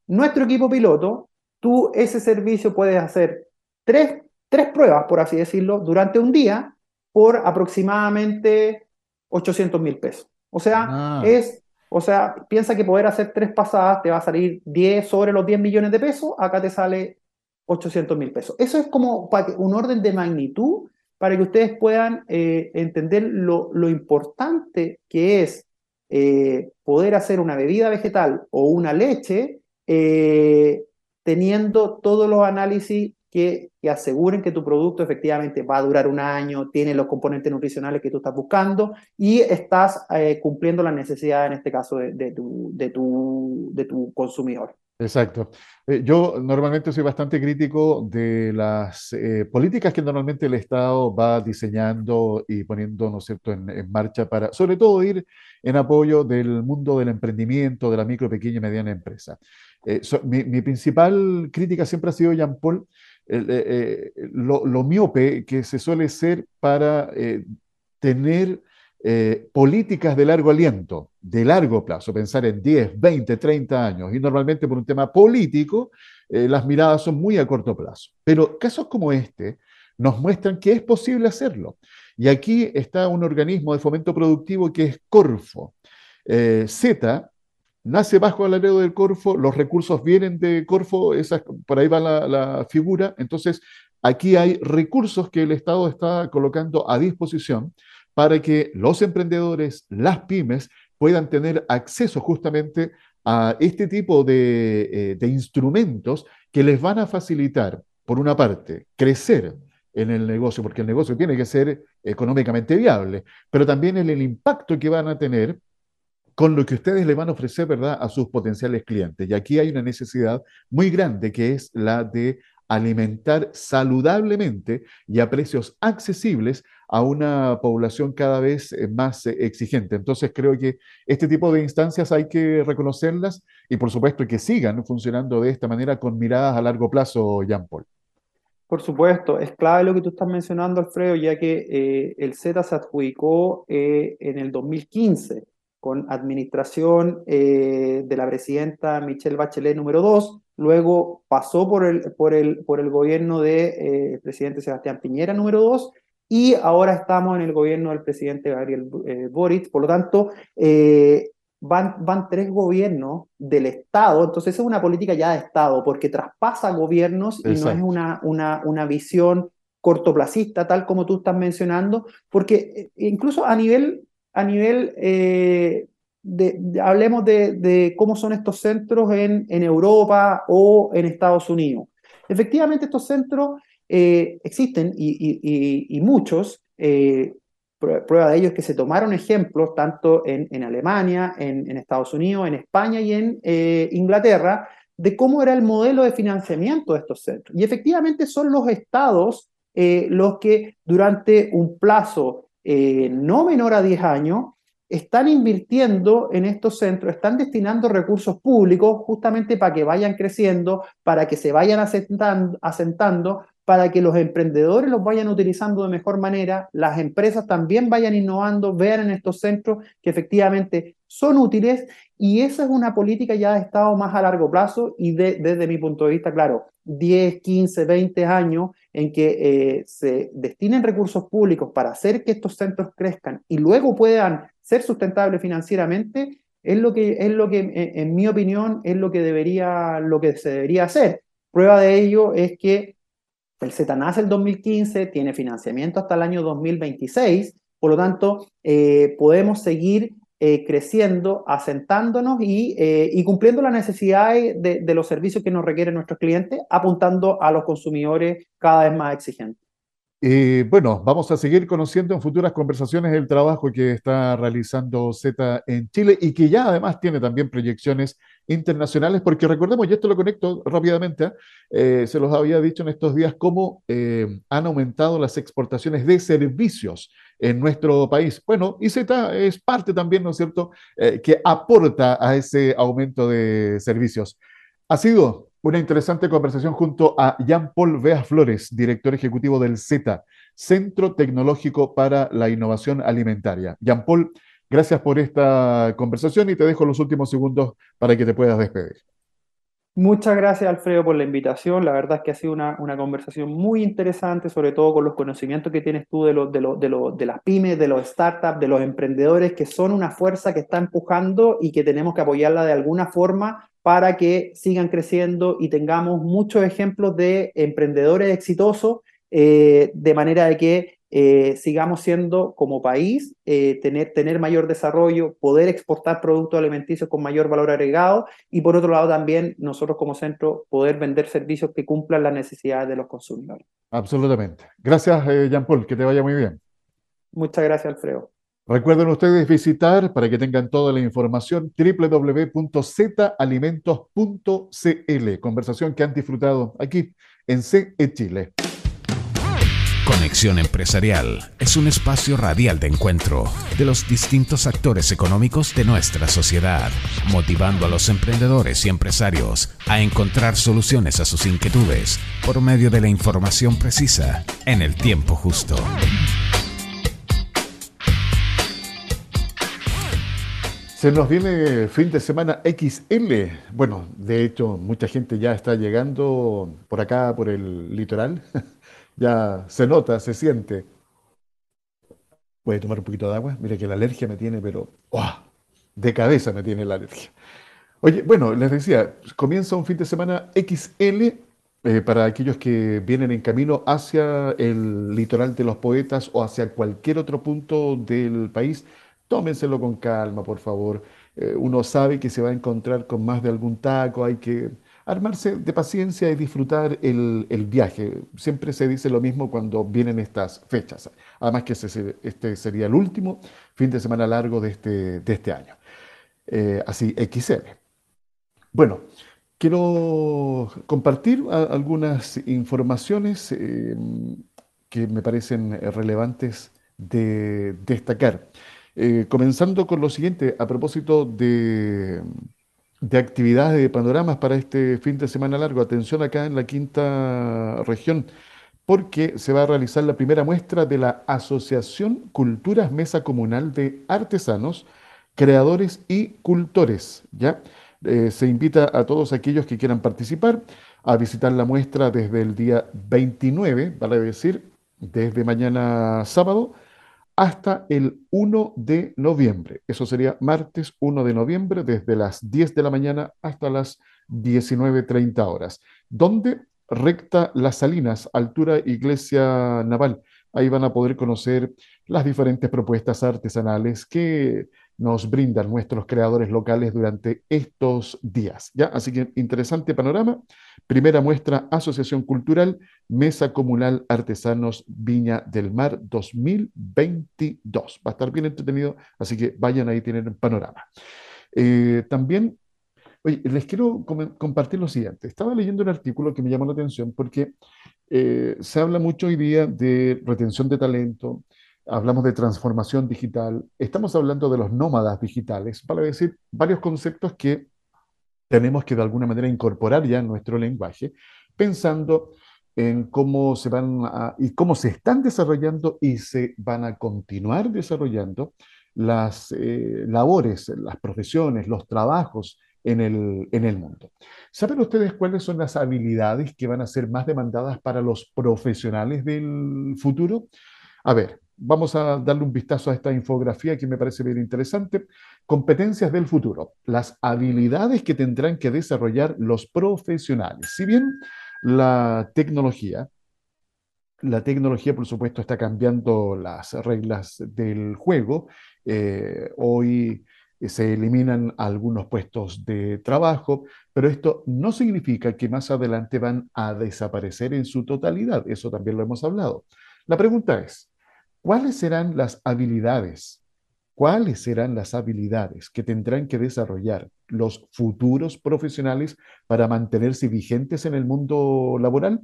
nuestro equipo piloto, tú ese servicio puedes hacer tres, tres pruebas, por así decirlo, durante un día por aproximadamente 800 mil pesos. O sea, ah. es o sea, piensa que poder hacer tres pasadas te va a salir 10 sobre los 10 millones de pesos, acá te sale 800 mil pesos. Eso es como un orden de magnitud para que ustedes puedan eh, entender lo, importante que es eh, poder hacer una bebida vegetal o una leche eh, teniendo todos los análisis que, aseguren que tu producto efectivamente va a durar un año, tiene los componentes nutricionales que tú estás buscando y estás eh, cumpliendo las necesidades, en este caso, de, tu, de, tu, de tu consumidor. Exacto. Eh, yo normalmente soy bastante crítico de las eh, políticas que normalmente el Estado va diseñando y poniendo, ¿no es cierto?, en, marcha para, sobre todo, ir en apoyo del mundo del emprendimiento, de la micro, pequeña y mediana empresa. mi, mi, principal crítica siempre ha sido, Jean Paul, eh, eh, lo, miope que se suele ser para eh, tener políticas de largo aliento, de largo plazo, pensar en 10, 20, 30 años. Y normalmente por un tema político, las miradas son muy a corto plazo. Pero casos como este nos muestran que es posible hacerlo. Y aquí está un organismo de fomento productivo que es Corfo. Z nace bajo el del Corfo, los recursos vienen de Corfo, esa, por ahí va la, figura. Entonces, aquí hay recursos que el Estado está colocando a disposición para que los emprendedores, las pymes, puedan tener acceso justamente a este tipo de, eh, instrumentos que les van a facilitar, por una parte, crecer en el negocio, porque el negocio tiene que ser económicamente viable, pero también en el impacto que van a tener con lo que ustedes le van a ofrecer, ¿verdad?, a sus potenciales clientes. Y aquí hay una necesidad muy grande que es la de alimentar saludablemente y a precios accesibles a una población cada vez eh, más eh, exigente. Entonces creo que este tipo de instancias hay que reconocerlas y por supuesto que sigan funcionando de esta manera con miradas a largo plazo, Jean Paul. Por supuesto, es clave lo que tú estás mencionando, Alfredo, ya que eh, el Z se adjudicó en el 2015 con administración eh, de la presidenta Michelle Bachelet número 2, luego pasó por el, por el, por el gobierno del de, eh, presidente Sebastián Piñera número 2 y ahora estamos en el gobierno del presidente Gabriel eh, Boric, por lo tanto, eh, van, van tres gobiernos del Estado, entonces es una política ya de Estado, porque traspasa gobiernos y no es una, una, una visión cortoplacista, tal como tú estás mencionando, porque incluso a nivel, a nivel eh, de, hablemos de, cómo son estos centros en, Europa o en Estados Unidos. Efectivamente, estos centros eh, existen y, muchos, prueba de ello es que se tomaron ejemplos tanto en, Alemania, en, Estados Unidos, en España y en eh, Inglaterra de cómo era el modelo de financiamiento de estos centros. Y efectivamente son los estados eh, los que durante un plazo eh, no menor a 10 años están invirtiendo en estos centros, están destinando recursos públicos justamente para que vayan creciendo, para que se vayan asentando, para que los emprendedores los vayan utilizando de mejor manera, las empresas también vayan innovando, vean en estos centros que efectivamente son útiles y esa es una política ya de Estado más a largo plazo y desde mi punto de vista, claro, 10, 15, 20 años en que eh, se destinen recursos públicos para hacer que estos centros crezcan y luego puedan ser sustentables financieramente, es lo que, es lo que en, mi opinión, es lo que, debería, lo que se debería hacer. Prueba de ello es que el Z nace el 2015, tiene financiamiento hasta el año 2026, por lo tanto, eh, podemos seguir eh, creciendo, asentándonos y, eh, y, cumpliendo las necesidades de, de los servicios que nos requieren nuestros clientes, apuntando a los consumidores cada vez más exigentes. Y bueno, vamos a seguir conociendo en futuras conversaciones el trabajo que está realizando Z en Chile y que ya además tiene también proyecciones internacionales, porque recordemos, y esto lo conecto rápidamente, eh, se los había dicho en estos días, cómo han aumentado las exportaciones de servicios en nuestro país. Bueno, y Z es parte también, ¿no es cierto?, eh, que aporta a ese aumento de servicios. Ha sido una interesante conversación junto a Jean-Paul Vea Flores, director ejecutivo del Z, Centro Tecnológico para la Innovación Alimentaria. Jean-Paul, gracias por esta conversación y te dejo los últimos segundos para que te puedas despedir. Muchas gracias, Alfredo, por la invitación. La verdad es que ha sido una, una conversación muy interesante, sobre todo con los conocimientos que tienes tú de, de, lo, de, lo, de las pymes, de los startups, de los emprendedores, que son una fuerza que está empujando y que tenemos que apoyarla de alguna forma para que sigan creciendo y tengamos muchos ejemplos de emprendedores exitosos, eh, de manera de que eh, sigamos siendo como país, eh, tener, tener mayor desarrollo, poder exportar productos alimenticios con mayor valor agregado y por otro lado también nosotros como centro poder vender servicios que cumplan las necesidades de los consumidores. Absolutamente. Gracias, Jean Paul, que te vaya muy bien. Muchas gracias, Alfredo. Recuerden ustedes visitar, para que tengan toda la información, www.zalimentos.cl. Conversación que han disfrutado aquí en CE Chile. Conexión Empresarial es un espacio radial de encuentro de los distintos actores económicos de nuestra sociedad, motivando a los emprendedores y empresarios a encontrar soluciones a sus inquietudes por medio de la información precisa en el tiempo justo. Se nos viene fin de semana XL. Bueno, de hecho, mucha gente ya está llegando por acá, por el litoral. ya se nota, se siente. Voy a tomar un poquito de agua. Mire que la alergia me tiene, pero de cabeza me tiene la alergia. Oye, bueno, les decía, comienza un fin de semana XL eh, para aquellos que vienen en camino hacia el litoral de los poetas o hacia cualquier otro punto del país tómenselo con calma, por favor. Eh, uno sabe que se va a encontrar con más de algún taco, hay que armarse de paciencia y disfrutar el, viaje. Siempre se dice lo mismo cuando vienen estas fechas. Además que este sería el último fin de semana largo de este, de este año. Eh, así, XL. Bueno, quiero compartir algunas informaciones eh, que me parecen relevantes de destacar. Eh, comenzando con lo siguiente, a propósito de, de actividades, de panoramas para este fin de semana largo. Atención acá en la quinta región, porque se va a realizar la primera muestra de la Asociación Culturas Mesa Comunal de Artesanos, Creadores y Cultores. ¿ya? Eh, se invita a todos aquellos que quieran participar a visitar la muestra desde el día 29, vale decir, desde mañana sábado hasta el 1 de noviembre. Eso sería martes 1 de noviembre, desde las 10 de la mañana hasta las 19.30 horas. ¿Dónde? Recta Las Salinas, altura Iglesia Naval. Ahí van a poder conocer las diferentes propuestas artesanales que nos brindan nuestros creadores locales durante estos días. ¿ya? Así que interesante panorama. Primera muestra, Asociación Cultural, Mesa Comunal Artesanos Viña del Mar 2022. Va a estar bien entretenido, así que vayan ahí, tienen panorama. Eh, también, oye, les quiero compartir lo siguiente. Estaba leyendo un artículo que me llamó la atención porque eh, se habla mucho hoy día de retención de talento, hablamos de transformación digital, estamos hablando de los nómadas digitales, para decir varios conceptos que tenemos que de alguna manera incorporar ya en nuestro lenguaje, pensando en cómo se van y cómo se están desarrollando y se van a continuar desarrollando las eh, labores, las profesiones, los trabajos en el, en el mundo. ¿Saben ustedes cuáles son las habilidades que van a ser más demandadas para los profesionales del futuro? A ver, vamos a darle un vistazo a esta infografía que me parece bien interesante. Competencias del futuro, las habilidades que tendrán que desarrollar los profesionales. Si bien la tecnología, la tecnología por supuesto está cambiando las reglas del juego. Eh, hoy se eliminan algunos puestos de trabajo, pero esto no significa que más adelante van a desaparecer en su totalidad. Eso también lo hemos hablado. La pregunta es, ¿Cuáles serán las habilidades? ¿Cuáles serán las habilidades que tendrán que desarrollar los futuros profesionales para mantenerse vigentes en el mundo laboral?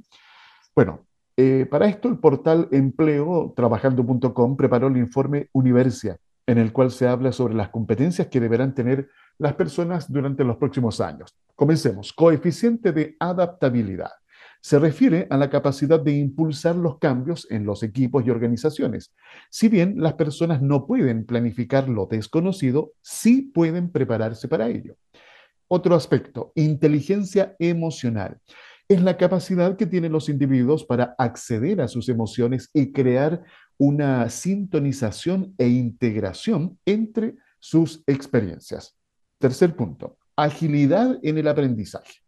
Bueno, eh, para esto el portal empleo trabajando.com preparó el informe Universia, en el cual se habla sobre las competencias que deberán tener las personas durante los próximos años. Comencemos. Coeficiente de adaptabilidad se refiere a la capacidad de impulsar los cambios en los equipos y organizaciones. Si bien las personas no pueden planificar lo desconocido, sí pueden prepararse para ello. Otro aspecto, inteligencia emocional. Es la capacidad que tienen los individuos para acceder a sus emociones y crear una sintonización e integración entre sus experiencias. Tercer punto, agilidad en el aprendizaje.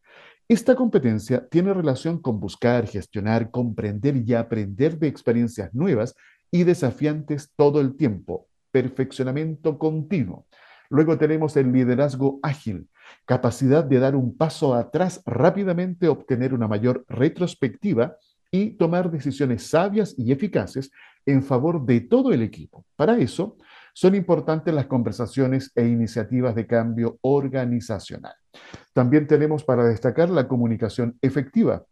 Esta competencia tiene relación con buscar, gestionar, comprender y aprender de experiencias nuevas y desafiantes todo el tiempo. Perfeccionamiento continuo. Luego tenemos el liderazgo ágil, capacidad de dar un paso atrás rápidamente, obtener una mayor retrospectiva y tomar decisiones sabias y eficaces en favor de todo el equipo. Para eso, son importantes las conversaciones e iniciativas de cambio organizacional. También tenemos para destacar la comunicación efectiva.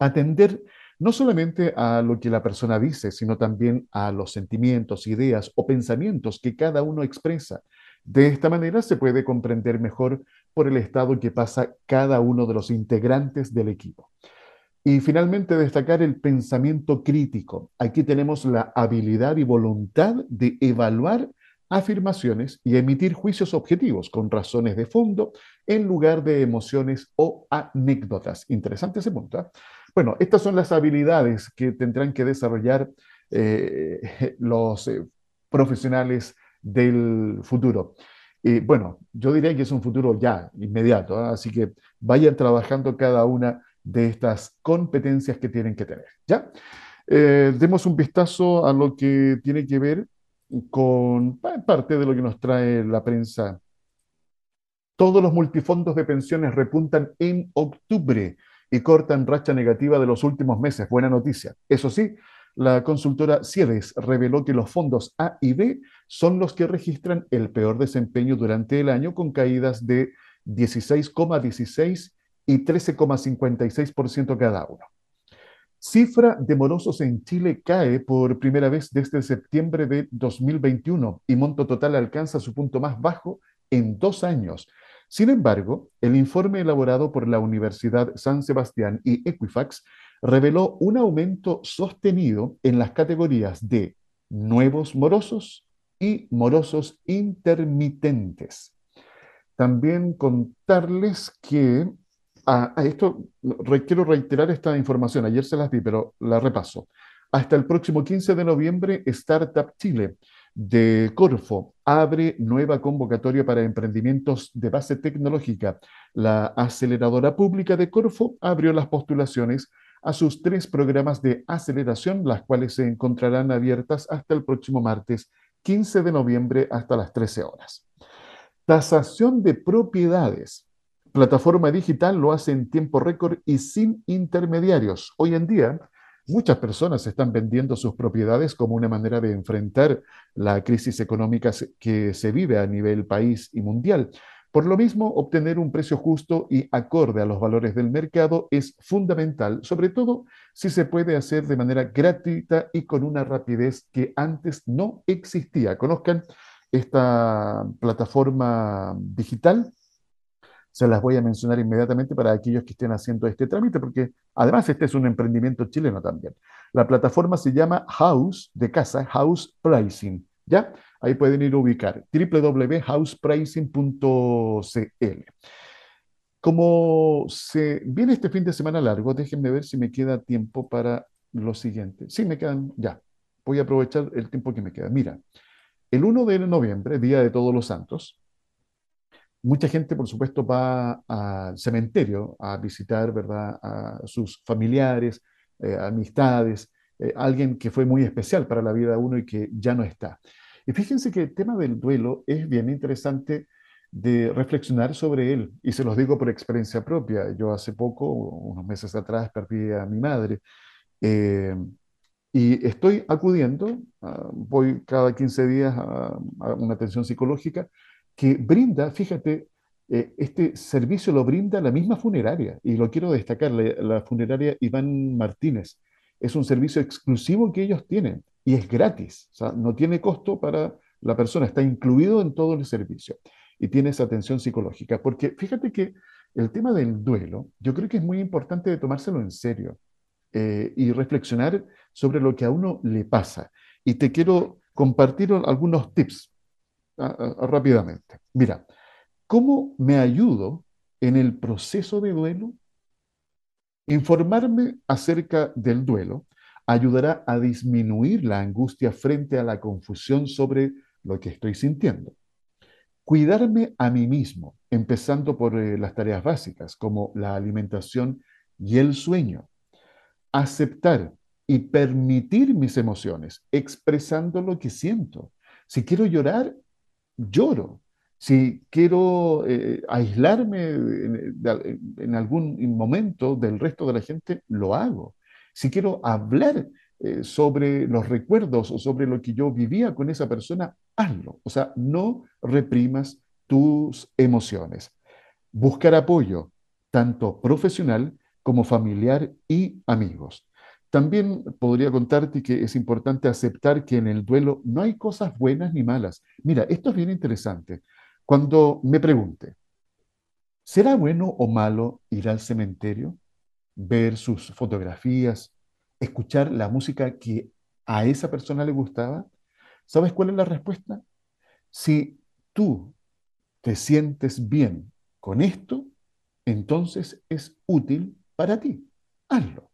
Atender no solamente a lo que la persona dice, sino también a los sentimientos, ideas o pensamientos que cada uno expresa. De esta manera se puede comprender mejor por el estado que pasa cada uno de los integrantes del equipo. Y finalmente destacar el pensamiento crítico. Aquí tenemos la habilidad y voluntad de evaluar afirmaciones y emitir juicios objetivos con razones de fondo en lugar de emociones o anécdotas. Interesante ese punto. ¿eh? Bueno, estas son las habilidades que tendrán que desarrollar eh, los eh, profesionales del futuro. Bueno, yo diría que es un futuro ya, inmediato, así que vayan trabajando cada una de estas competencias que tienen que tener. ¿ya? Eh, demos un vistazo a lo que tiene que ver con parte de lo que nos trae la prensa. Todos los multifondos de pensiones repuntan en octubre y cortan racha negativa de los últimos meses. Buena noticia. Eso sí, la consultora Ciedes reveló que los fondos A y B son los que registran el peor desempeño durante el año con caídas de 16,16 y 13,56% cada uno. Cifra de morosos en Chile cae por primera vez desde septiembre de 2021 y monto total alcanza su punto más bajo en dos años. Sin embargo, el informe elaborado por la Universidad San Sebastián y Equifax reveló un aumento sostenido en las categorías de nuevos morosos y morosos intermitentes. También contarles que a, esto quiero reiterar esta información, ayer se las di, pero la repaso. Hasta el próximo 15 de noviembre, Startup Chile de Corfo abre nueva convocatoria para emprendimientos de base tecnológica. La aceleradora pública de Corfo abrió las postulaciones a sus tres programas de aceleración, las cuales se encontrarán abiertas hasta el próximo martes 15 de noviembre hasta las 13 horas. Tasación de propiedades. Plataforma digital lo hace en tiempo récord y sin intermediarios. Hoy en día, muchas personas están vendiendo sus propiedades como una manera de enfrentar la crisis económica que se vive a nivel país y mundial. Por lo mismo, obtener un precio justo y acorde a los valores del mercado es fundamental, sobre todo si se puede hacer de manera gratuita y con una rapidez que antes no existía. Conozcan esta plataforma digital. Se las voy a mencionar inmediatamente para aquellos que estén haciendo este trámite, porque además este es un emprendimiento chileno también. La plataforma se llama House de casa, House Pricing. ¿Ya? Ahí pueden ir a ubicar www.housepricing.cl. Como se viene este fin de semana largo, déjenme ver si me queda tiempo para lo siguiente. Sí, me quedan, ya. Voy a aprovechar el tiempo que me queda. Mira, el 1 de noviembre, Día de Todos los Santos, mucha gente, por supuesto, va al cementerio a visitar, ¿verdad?, a sus familiares, eh, amistades, eh, alguien que fue muy especial para la vida de uno y que ya no está. Y fíjense que el tema del duelo es bien interesante de reflexionar sobre él. Y se los digo por experiencia propia. Yo hace poco, unos meses atrás, perdí a mi madre. Eh, y estoy acudiendo, voy cada 15 días a, una atención psicológica que brinda, fíjate, eh, este servicio lo brinda la misma funeraria. Y lo quiero destacar, la funeraria Iván Martínez. Es un servicio exclusivo que ellos tienen y es gratis, o sea, no tiene costo para la persona, está incluido en todo el servicio y tiene esa atención psicológica. Porque fíjate que el tema del duelo, yo creo que es muy importante de tomárselo en serio eh, y reflexionar sobre lo que a uno le pasa. Y te quiero compartir algunos tips rápidamente. Mira, ¿cómo me ayudo en el proceso de duelo? Informarme acerca del duelo ayudará a disminuir la angustia frente a la confusión sobre lo que estoy sintiendo. Cuidarme a mí mismo, empezando por eh, las tareas básicas como la alimentación y el sueño. Aceptar y permitir mis emociones, expresando lo que siento. Si quiero llorar, lloro. Si quiero eh, aislarme en algún momento del resto de la gente, lo hago si quiero hablar eh, sobre los recuerdos o sobre lo que yo vivía con esa persona, hazlo. O sea, no reprimas tus emociones. Buscar apoyo, tanto profesional como familiar y amigos. También podría contarte que es importante aceptar que en el duelo no hay cosas buenas ni malas. Mira, esto es bien interesante. Cuando me pregunte, ¿será bueno o malo ir al cementerio? ver sus fotografías, escuchar la música que a esa persona le gustaba? ¿Sabes cuál es la respuesta? Si tú te sientes bien con esto, entonces es útil para ti. Hazlo.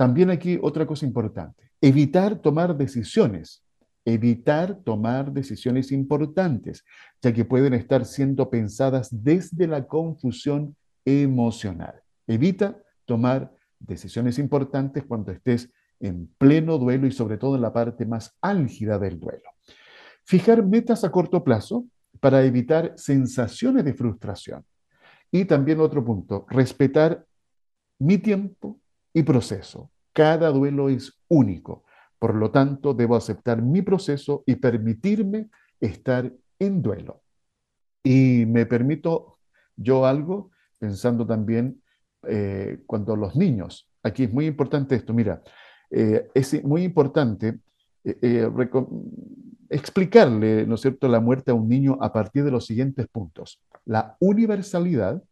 También aquí otra cosa importante, evitar tomar decisiones, evitar tomar decisiones importantes, ya que pueden estar siendo pensadas desde la confusión emocional. Evita tomar decisiones importantes cuando estés en pleno duelo y sobre todo en la parte más álgida del duelo. Fijar metas a corto plazo para evitar sensaciones de frustración. Y también otro punto, respetar mi tiempo y proceso. Cada duelo es único. Por lo tanto, debo aceptar mi proceso y permitirme estar en duelo. Y me permito yo algo, pensando también eh, cuando los niños, aquí es muy importante esto, mira, eh, es muy importante eh, explicarle, ¿no es cierto?, la muerte a un niño a partir de los siguientes puntos. La universalidad,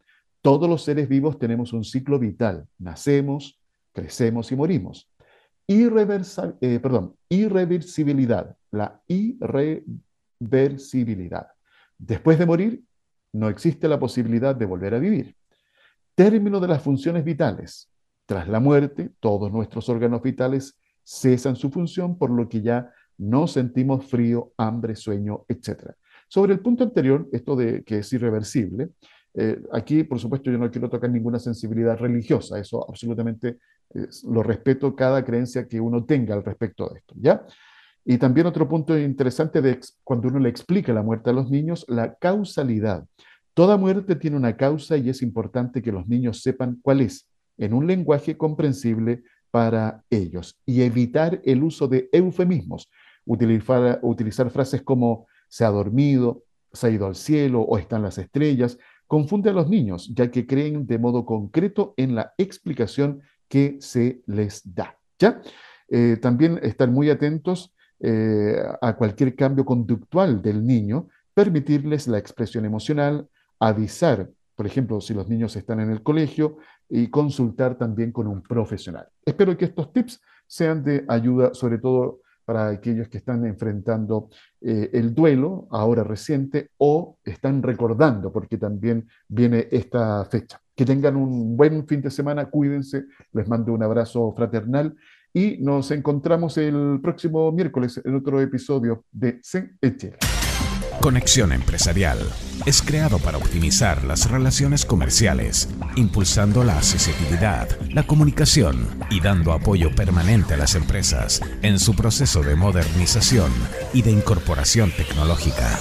todos los seres vivos tenemos un ciclo vital, nacemos, crecemos y morimos. perdón, irreversibilidad, la irreversibilidad. Después de morir, no existe la posibilidad de volver a vivir término de las funciones vitales, Tras la muerte, todos nuestros órganos vitales cesan su función, por lo que ya no sentimos frío, hambre, sueño, etc. Sobre el punto anterior, esto de que es irreversible, eh, aquí, por supuesto, yo no quiero tocar ninguna sensibilidad religiosa, eso absolutamente lo respeto cada creencia que uno tenga al respecto de esto, ¿ya? Y también otro punto interesante de cuando uno le explica la muerte a los niños, la causalidad. Toda muerte tiene una causa y es importante que los niños sepan cuál es, en un lenguaje comprensible para ellos, y evitar el uso de eufemismos, utilizar, utilizar frases como se ha dormido, se ha ido al cielo o están las estrellas, confunde a los niños, ya que creen de modo concreto en la explicación que se les da. ¿ya? Eh, también estar muy atentos eh, a cualquier cambio conductual del niño, permitirles la expresión emocional, avisar, por ejemplo, si los niños están en el colegio, y consultar también con un profesional. Espero que estos tips sean de ayuda, sobre todo para aquellos que están enfrentando eh, el duelo ahora reciente o están recordando, porque también viene esta fecha. Que tengan un buen fin de semana, cuídense, les mando un abrazo fraternal y nos encontramos el próximo miércoles en otro episodio de Se Conexión Empresarial es creado para optimizar las relaciones comerciales, impulsando la accesibilidad, la comunicación y dando apoyo permanente a las empresas en su proceso de modernización y de incorporación tecnológica.